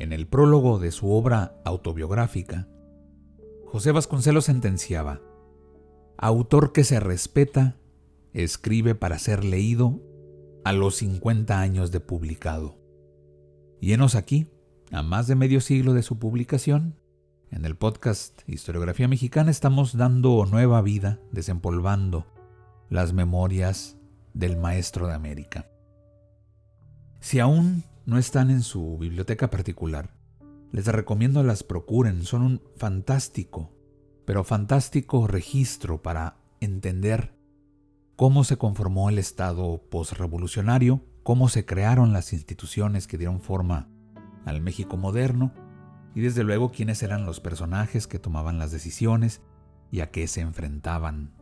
En el prólogo de su obra autobiográfica, José Vasconcelos sentenciaba, autor que se respeta, escribe para ser leído a los 50 años de publicado. Y enos aquí, a más de medio siglo de su publicación, en el podcast Historiografía Mexicana estamos dando nueva vida, desempolvando las memorias del Maestro de América. Si aún no están en su biblioteca particular, les recomiendo las procuren. Son un fantástico, pero fantástico registro para entender cómo se conformó el Estado postrevolucionario, cómo se crearon las instituciones que dieron forma al México moderno y desde luego quiénes eran los personajes que tomaban las decisiones y a qué se enfrentaban.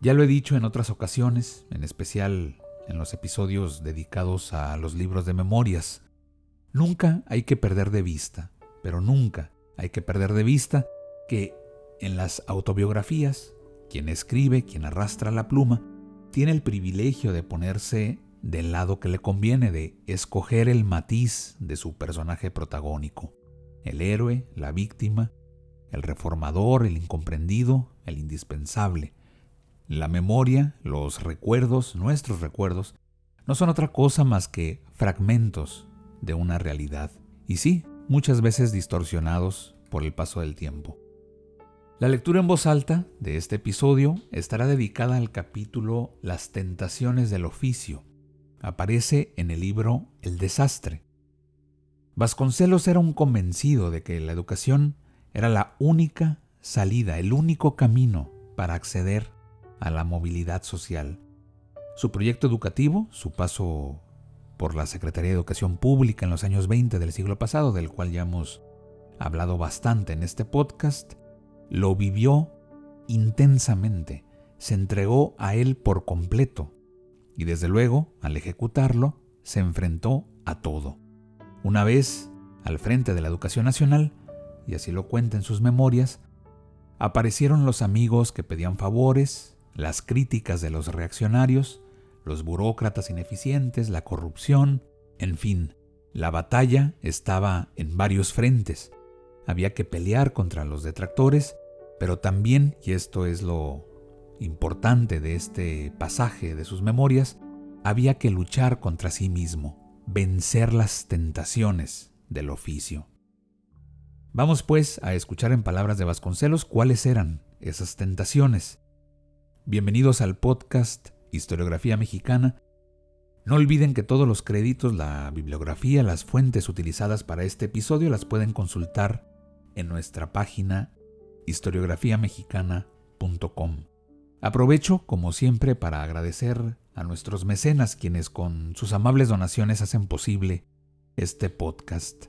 Ya lo he dicho en otras ocasiones, en especial en los episodios dedicados a los libros de memorias. Nunca hay que perder de vista, pero nunca hay que perder de vista que en las autobiografías, quien escribe, quien arrastra la pluma, tiene el privilegio de ponerse del lado que le conviene, de escoger el matiz de su personaje protagónico, el héroe, la víctima, el reformador, el incomprendido, el indispensable, la memoria, los recuerdos, nuestros recuerdos, no son otra cosa más que fragmentos de una realidad, y sí, muchas veces distorsionados por el paso del tiempo. La lectura en voz alta de este episodio estará dedicada al capítulo Las tentaciones del oficio. Aparece en el libro El desastre. Vasconcelos era un convencido de que la educación era la única salida, el único camino para acceder a la movilidad social. Su proyecto educativo, su paso por la Secretaría de Educación Pública en los años 20 del siglo pasado, del cual ya hemos hablado bastante en este podcast, lo vivió intensamente, se entregó a él por completo y desde luego, al ejecutarlo, se enfrentó a todo. Una vez al frente de la educación nacional, y así lo cuenta en sus memorias, aparecieron los amigos que pedían favores, las críticas de los reaccionarios, los burócratas ineficientes, la corrupción, en fin, la batalla estaba en varios frentes. Había que pelear contra los detractores, pero también, y esto es lo importante de este pasaje de sus memorias, había que luchar contra sí mismo, vencer las tentaciones del oficio. Vamos pues a escuchar en palabras de Vasconcelos cuáles eran esas tentaciones Bienvenidos al podcast Historiografía Mexicana. No olviden que todos los créditos, la bibliografía, las fuentes utilizadas para este episodio las pueden consultar en nuestra página historiografiamexicana.com. Aprovecho, como siempre, para agradecer a nuestros mecenas quienes con sus amables donaciones hacen posible este podcast,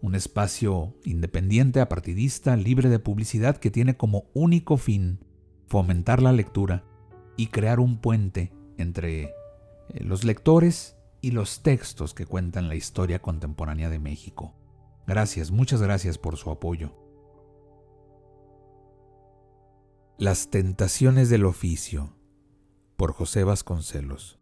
un espacio independiente, apartidista, libre de publicidad que tiene como único fin fomentar la lectura y crear un puente entre eh, los lectores y los textos que cuentan la historia contemporánea de México. Gracias, muchas gracias por su apoyo. Las tentaciones del oficio por José Vasconcelos.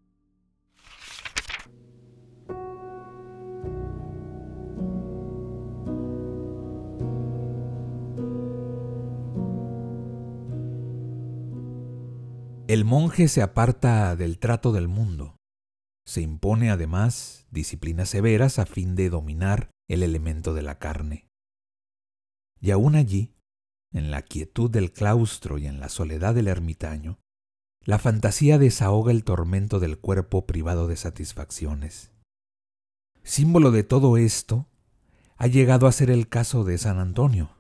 El monje se aparta del trato del mundo. Se impone además disciplinas severas a fin de dominar el elemento de la carne. Y aún allí, en la quietud del claustro y en la soledad del ermitaño, la fantasía desahoga el tormento del cuerpo privado de satisfacciones. Símbolo de todo esto ha llegado a ser el caso de San Antonio,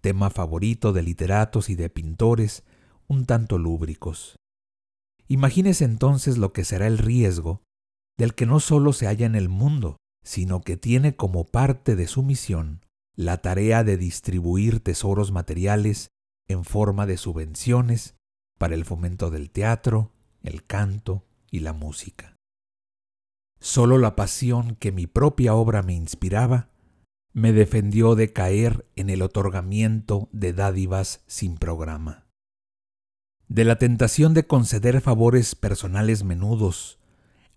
tema favorito de literatos y de pintores un tanto lúbricos. Imagínese entonces lo que será el riesgo del que no solo se halla en el mundo, sino que tiene como parte de su misión la tarea de distribuir tesoros materiales en forma de subvenciones para el fomento del teatro, el canto y la música. Solo la pasión que mi propia obra me inspiraba me defendió de caer en el otorgamiento de dádivas sin programa. De la tentación de conceder favores personales menudos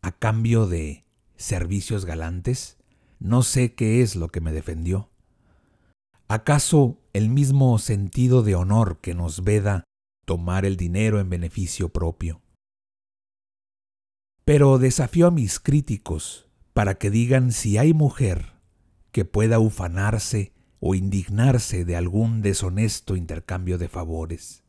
a cambio de servicios galantes, no sé qué es lo que me defendió. ¿Acaso el mismo sentido de honor que nos veda tomar el dinero en beneficio propio? Pero desafío a mis críticos para que digan si hay mujer que pueda ufanarse o indignarse de algún deshonesto intercambio de favores.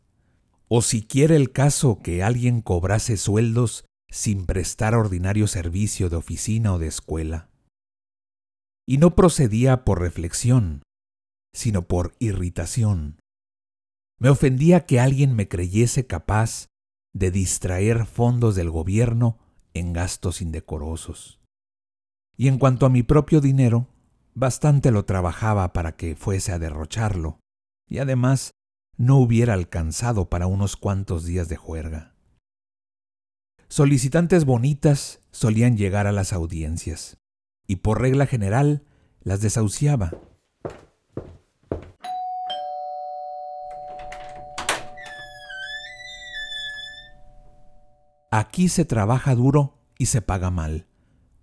O si quiere el caso que alguien cobrase sueldos sin prestar ordinario servicio de oficina o de escuela. Y no procedía por reflexión, sino por irritación. Me ofendía que alguien me creyese capaz de distraer fondos del gobierno en gastos indecorosos. Y en cuanto a mi propio dinero, Bastante lo trabajaba para que fuese a derrocharlo, y además no hubiera alcanzado para unos cuantos días de juerga. Solicitantes bonitas solían llegar a las audiencias, y por regla general las desahuciaba. Aquí se trabaja duro y se paga mal.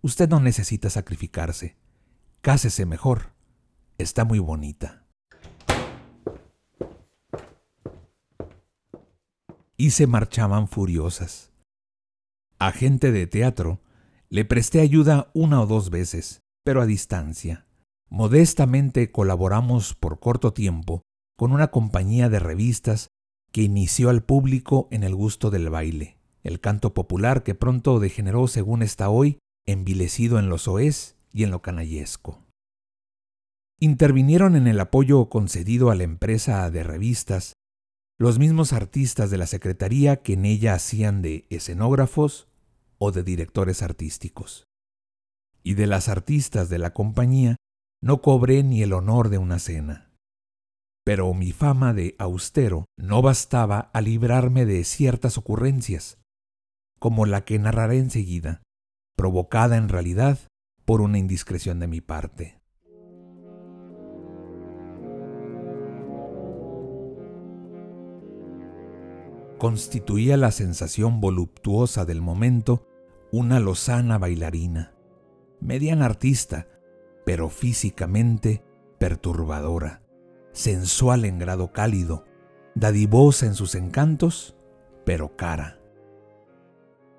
Usted no necesita sacrificarse. Cásese mejor. Está muy bonita. Y se marchaban furiosas. A gente de teatro le presté ayuda una o dos veces, pero a distancia. Modestamente colaboramos por corto tiempo con una compañía de revistas que inició al público en el gusto del baile, el canto popular que pronto degeneró, según está hoy, envilecido en los oes y en lo canallesco. Intervinieron en el apoyo concedido a la empresa de revistas los mismos artistas de la Secretaría que en ella hacían de escenógrafos o de directores artísticos. Y de las artistas de la compañía no cobré ni el honor de una cena. Pero mi fama de austero no bastaba a librarme de ciertas ocurrencias, como la que narraré enseguida, provocada en realidad por una indiscreción de mi parte. Constituía la sensación voluptuosa del momento una lozana bailarina, mediana artista, pero físicamente perturbadora, sensual en grado cálido, dadivosa en sus encantos, pero cara.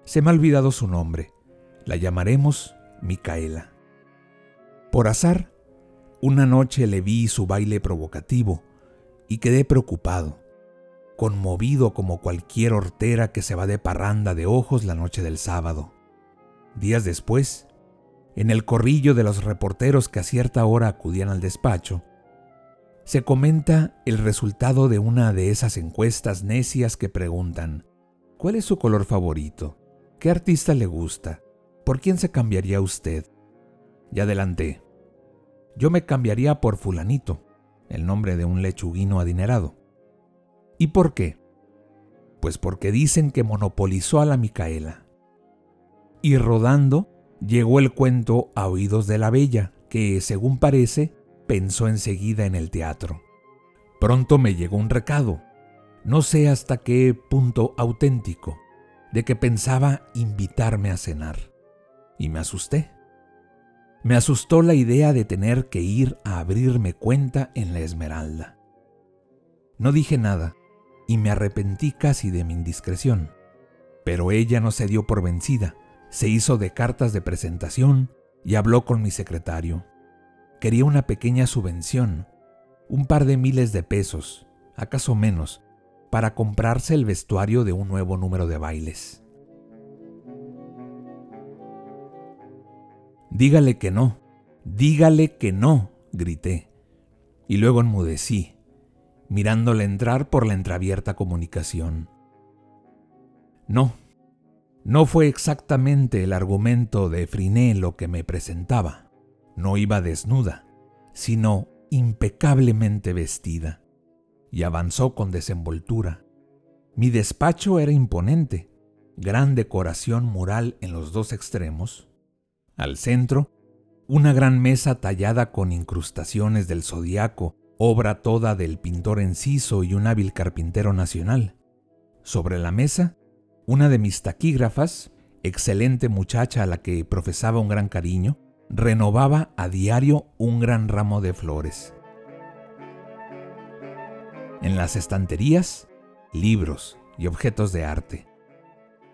Se me ha olvidado su nombre, la llamaremos Micaela. Por azar, una noche le vi su baile provocativo y quedé preocupado, conmovido como cualquier hortera que se va de parranda de ojos la noche del sábado. Días después, en el corrillo de los reporteros que a cierta hora acudían al despacho, se comenta el resultado de una de esas encuestas necias que preguntan, ¿cuál es su color favorito? ¿Qué artista le gusta? ¿Por quién se cambiaría usted? Y adelanté. Yo me cambiaría por fulanito, el nombre de un lechuguino adinerado. ¿Y por qué? Pues porque dicen que monopolizó a la Micaela. Y rodando, llegó el cuento a oídos de la bella, que, según parece, pensó enseguida en el teatro. Pronto me llegó un recado, no sé hasta qué punto auténtico, de que pensaba invitarme a cenar. Y me asusté. Me asustó la idea de tener que ir a abrirme cuenta en la Esmeralda. No dije nada y me arrepentí casi de mi indiscreción. Pero ella no se dio por vencida, se hizo de cartas de presentación y habló con mi secretario. Quería una pequeña subvención, un par de miles de pesos, acaso menos, para comprarse el vestuario de un nuevo número de bailes. Dígale que no, dígale que no, grité. Y luego enmudecí, mirándola entrar por la entreabierta comunicación. No, No fue exactamente el argumento de Friné lo que me presentaba. No iba desnuda, sino impecablemente vestida, y avanzó con desenvoltura. Mi despacho era imponente, gran decoración mural en los dos extremos. Al centro, una gran mesa tallada con incrustaciones del zodiaco, obra toda del pintor Enciso y un hábil carpintero nacional. Sobre la mesa, una de mis taquígrafas, excelente muchacha a la que profesaba un gran cariño, renovaba a diario un gran ramo de flores. En las estanterías, libros y objetos de arte.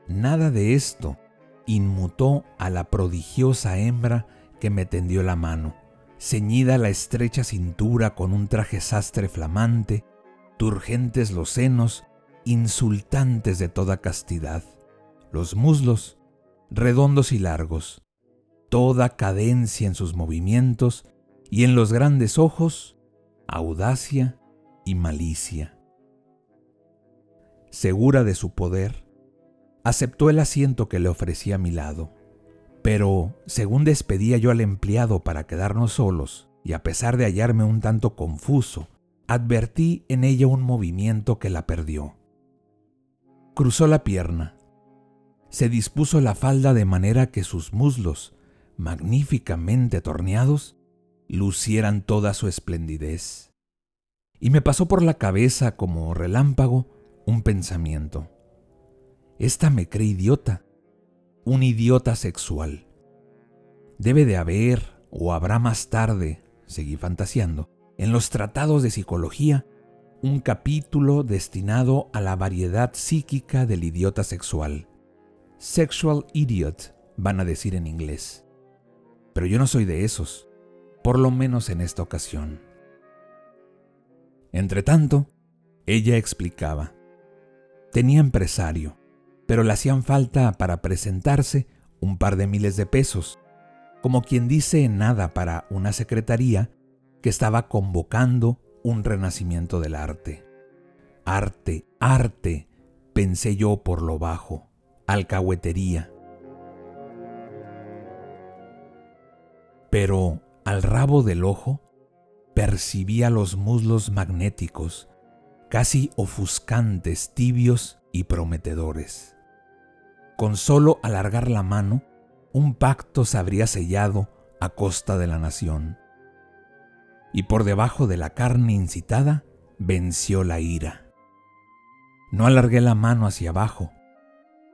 Nada de esto inmutó a la prodigiosa hembra que me tendió la mano, ceñida la estrecha cintura con un traje sastre flamante, turgentes los senos, insultantes de toda castidad, los muslos, redondos y largos, toda cadencia en sus movimientos y en los grandes ojos, audacia y malicia. Segura de su poder, aceptó el asiento que le ofrecía a mi lado, pero según despedía yo al empleado para quedarnos solos, y a pesar de hallarme un tanto confuso, advertí en ella un movimiento que la perdió. Cruzó la pierna, se dispuso la falda de manera que sus muslos, magníficamente torneados, lucieran toda su esplendidez. Y me pasó por la cabeza como relámpago un pensamiento. Esta me cree idiota, un idiota sexual. Debe de haber, o habrá más tarde, seguí fantaseando, en los tratados de psicología, un capítulo destinado a la variedad psíquica del idiota sexual. Sexual idiot, van a decir en inglés. Pero yo no soy de esos, por lo menos en esta ocasión. Entretanto, ella explicaba. Tenía empresario, pero le hacían falta para presentarse un par de miles de pesos, como quien dice nada para una secretaría que estaba convocando un renacimiento del arte. Arte, arte, pensé yo por lo bajo, alcahuetería. pero al rabo del ojo percibía los muslos magnéticos, casi ofuscantes, tibios y prometedores. Con solo alargar la mano, un pacto se habría sellado a costa de la nación. Y por debajo de la carne incitada venció la ira. No alargué la mano hacia abajo.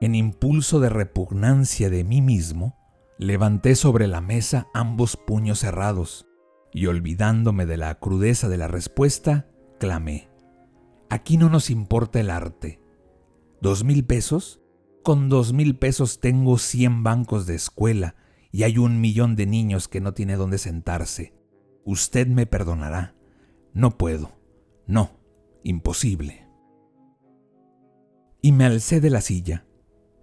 En impulso de repugnancia de mí mismo, Levanté sobre la mesa ambos puños cerrados y olvidándome de la crudeza de la respuesta, clamé. Aquí no nos importa el arte. ¿Dos mil pesos? Con dos mil pesos tengo cien bancos de escuela y hay un millón de niños que no tiene dónde sentarse. Usted me perdonará. No puedo. No. Imposible. Y me alcé de la silla.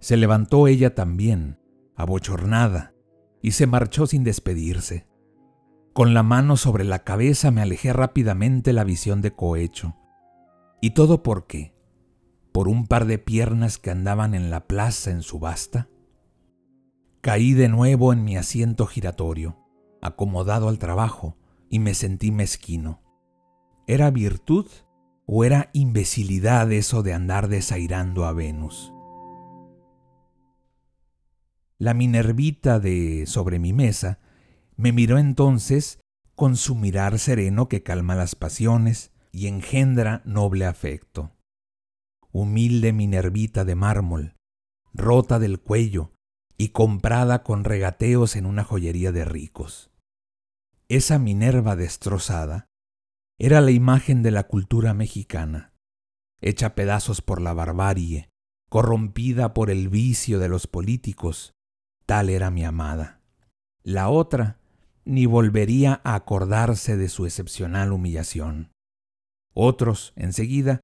Se levantó ella también abochornada, y se marchó sin despedirse. Con la mano sobre la cabeza me alejé rápidamente la visión de cohecho. ¿Y todo por qué? ¿Por un par de piernas que andaban en la plaza en subasta? Caí de nuevo en mi asiento giratorio, acomodado al trabajo, y me sentí mezquino. ¿Era virtud o era imbecilidad eso de andar desairando a Venus? La Minervita de sobre mi mesa me miró entonces con su mirar sereno que calma las pasiones y engendra noble afecto. Humilde Minervita de mármol, rota del cuello y comprada con regateos en una joyería de ricos. Esa Minerva destrozada era la imagen de la cultura mexicana, hecha pedazos por la barbarie, corrompida por el vicio de los políticos Tal era mi amada. La otra ni volvería a acordarse de su excepcional humillación. Otros, enseguida,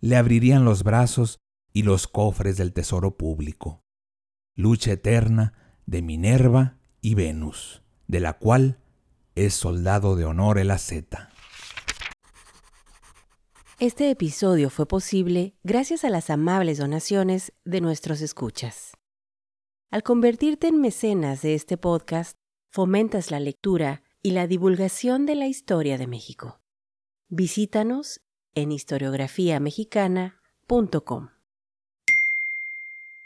le abrirían los brazos y los cofres del tesoro público. Lucha eterna de Minerva y Venus, de la cual es soldado de honor el asceta. Este episodio fue posible gracias a las amables donaciones de nuestros escuchas. Al convertirte en mecenas de este podcast, fomentas la lectura y la divulgación de la historia de México. Visítanos en historiografiamexicana.com.